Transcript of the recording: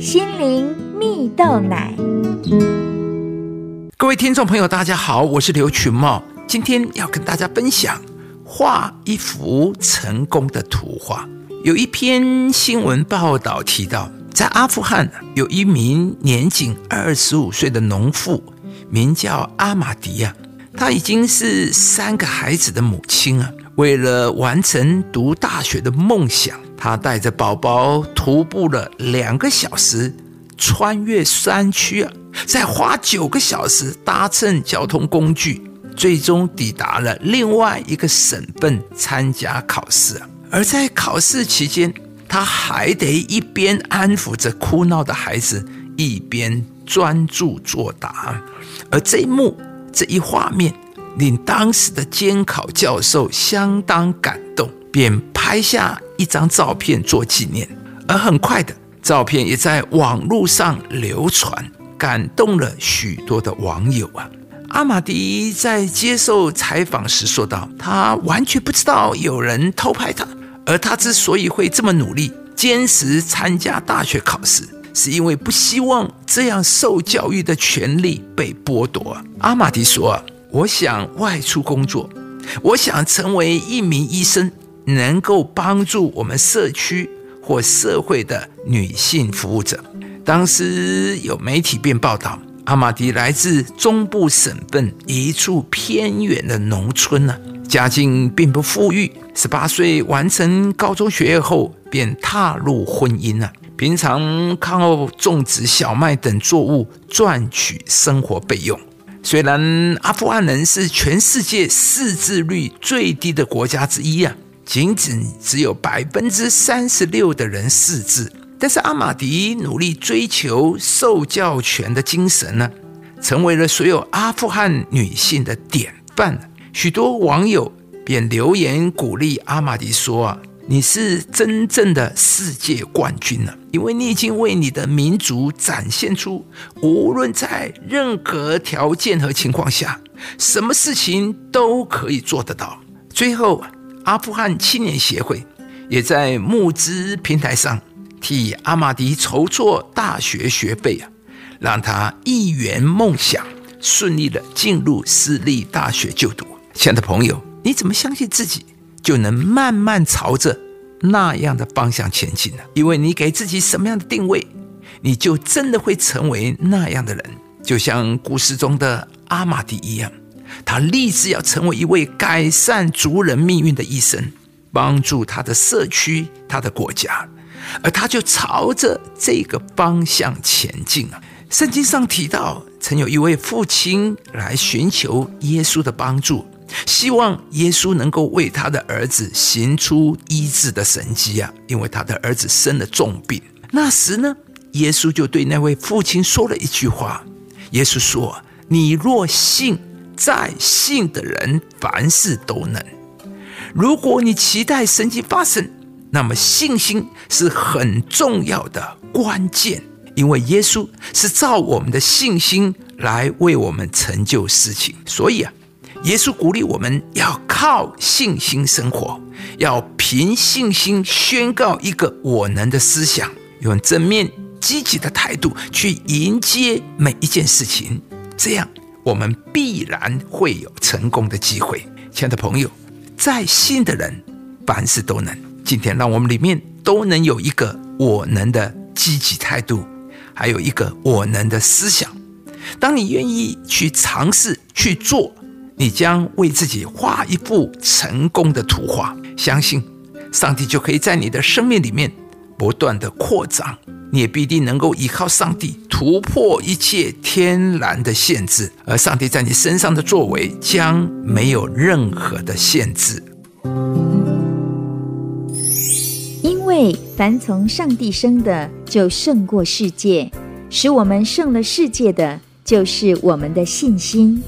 心灵蜜豆奶。各位听众朋友，大家好，我是刘群茂，今天要跟大家分享画一幅成功的图画。有一篇新闻报道提到，在阿富汗有一名年仅二十五岁的农妇，名叫阿玛迪亚，她已经是三个孩子的母亲啊。为了完成读大学的梦想，他带着宝宝徒步了两个小时，穿越山区啊，再花九个小时搭乘交通工具，最终抵达了另外一个省份参加考试。而在考试期间，他还得一边安抚着哭闹的孩子，一边专注作答。而这一幕，这一画面。令当时的监考教授相当感动，便拍下一张照片做纪念。而很快的照片也在网络上流传，感动了许多的网友啊。阿玛迪在接受采访时说道：“他完全不知道有人偷拍他，而他之所以会这么努力，坚持参加大学考试，是因为不希望这样受教育的权利被剥夺。”阿玛迪说。我想外出工作，我想成为一名医生，能够帮助我们社区或社会的女性服务者。当时有媒体便报道，阿玛迪来自中部省份一处偏远的农村呢，家境并不富裕。十八岁完成高中学业后，便踏入婚姻了。平常靠种植小麦等作物赚取生活备用。虽然阿富汗人是全世界识字率最低的国家之一啊，仅仅只有百分之三十六的人识字，但是阿玛迪努力追求受教权的精神呢，成为了所有阿富汗女性的典范。许多网友便留言鼓励阿玛迪说啊。你是真正的世界冠军了，因为你已经为你的民族展现出，无论在任何条件和情况下，什么事情都可以做得到。最后，阿富汗青年协会也在募资平台上替阿玛迪筹措大学学费啊，让他一圆梦想，顺利的进入私立大学就读。亲爱的朋友，你怎么相信自己？就能慢慢朝着那样的方向前进呢。因为你给自己什么样的定位，你就真的会成为那样的人。就像故事中的阿玛迪一样，他立志要成为一位改善族人命运的医生，帮助他的社区、他的国家，而他就朝着这个方向前进啊。圣经上提到，曾有一位父亲来寻求耶稣的帮助。希望耶稣能够为他的儿子行出医治的神迹啊！因为他的儿子生了重病。那时呢，耶稣就对那位父亲说了一句话：“耶稣说，你若信，在信的人凡事都能。如果你期待神迹发生，那么信心是很重要的关键，因为耶稣是照我们的信心来为我们成就事情。所以啊。”耶稣鼓励我们要靠信心生活，要凭信心宣告一个我能的思想，用正面积极的态度去迎接每一件事情，这样我们必然会有成功的机会。亲爱的朋友，在信的人凡事都能。今天让我们里面都能有一个我能的积极态度，还有一个我能的思想。当你愿意去尝试去做。你将为自己画一幅成功的图画，相信上帝就可以在你的生命里面不断的扩张，你也必定能够依靠上帝突破一切天然的限制，而上帝在你身上的作为将没有任何的限制。因为凡从上帝生的，就胜过世界；使我们胜了世界的，就是我们的信心。